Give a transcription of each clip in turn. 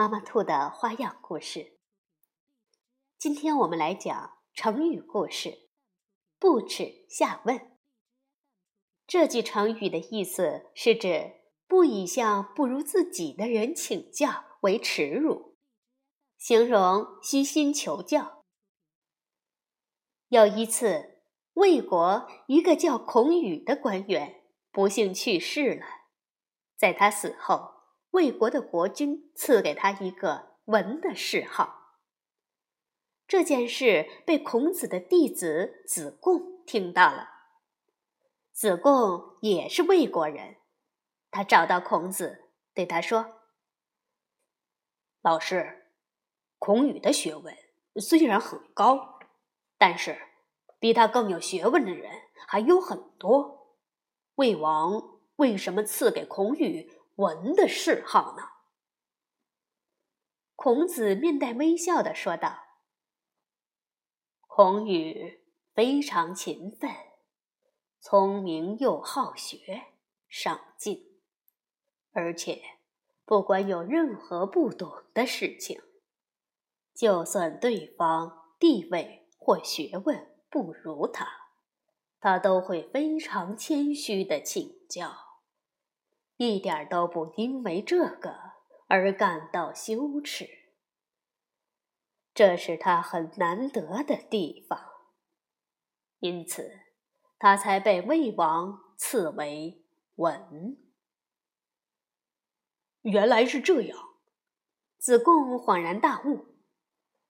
妈妈兔的花样故事。今天我们来讲成语故事“不耻下问”。这句成语的意思是指不以向不如自己的人请教为耻辱，形容虚心求教。有一次，魏国一个叫孔宇的官员不幸去世了，在他死后。魏国的国君赐给他一个文的谥号。这件事被孔子的弟子子贡听到了。子贡也是魏国人，他找到孔子，对他说：“老师，孔宇的学问虽然很高，但是比他更有学问的人还有很多。魏王为什么赐给孔宇？”文的嗜好呢？孔子面带微笑的说道：“孔宇非常勤奋，聪明又好学，上进，而且不管有任何不懂的事情，就算对方地位或学问不如他，他都会非常谦虚的请教。”一点都不因为这个而感到羞耻，这是他很难得的地方，因此他才被魏王赐为文。原来是这样，子贡恍然大悟，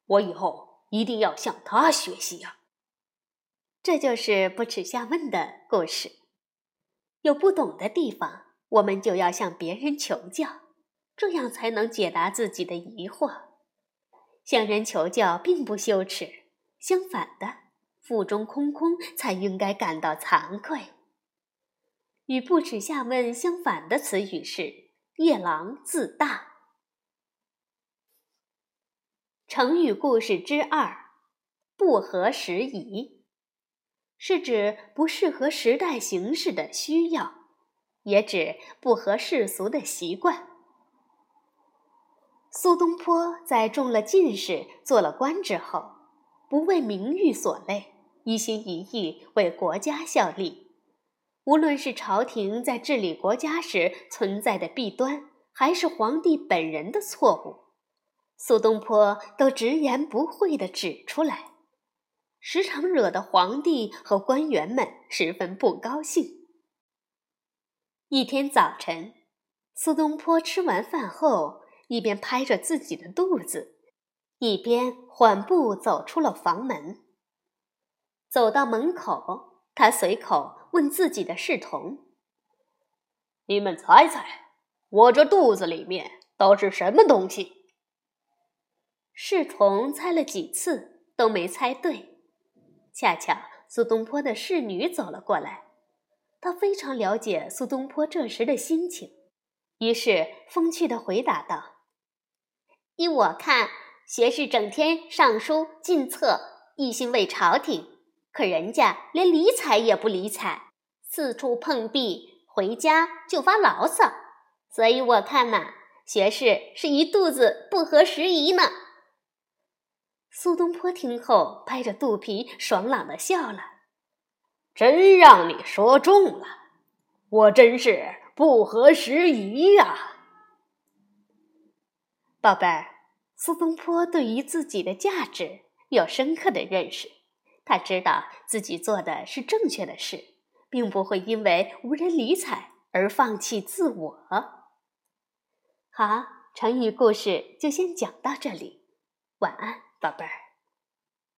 我以后一定要向他学习呀。这就是不耻下问的故事，有不懂的地方。我们就要向别人求教，这样才能解答自己的疑惑。向人求教并不羞耻，相反的，腹中空空才应该感到惭愧。与不耻下问相反的词语是“夜郎自大”。成语故事之二：不合时宜，是指不适合时代形势的需要。也指不合世俗的习惯。苏东坡在中了进士、做了官之后，不为名誉所累，一心一意为国家效力。无论是朝廷在治理国家时存在的弊端，还是皇帝本人的错误，苏东坡都直言不讳地指出来，时常惹得皇帝和官员们十分不高兴。一天早晨，苏东坡吃完饭后，一边拍着自己的肚子，一边缓步走出了房门。走到门口，他随口问自己的侍从：“你们猜猜，我这肚子里面都是什么东西？”侍从猜了几次都没猜对。恰巧苏东坡的侍女走了过来。他非常了解苏东坡这时的心情，于是风趣的回答道：“依我看，学士整天上书进策，一心为朝廷，可人家连理睬也不理睬，四处碰壁，回家就发牢骚。所以我看呐，学士是一肚子不合时宜呢。”苏东坡听后，拍着肚皮，爽朗的笑了。真让你说中了，我真是不合时宜呀，宝贝儿。苏东坡对于自己的价值有深刻的认识，他知道自己做的是正确的事，并不会因为无人理睬而放弃自我。好，成语故事就先讲到这里，晚安，宝贝儿。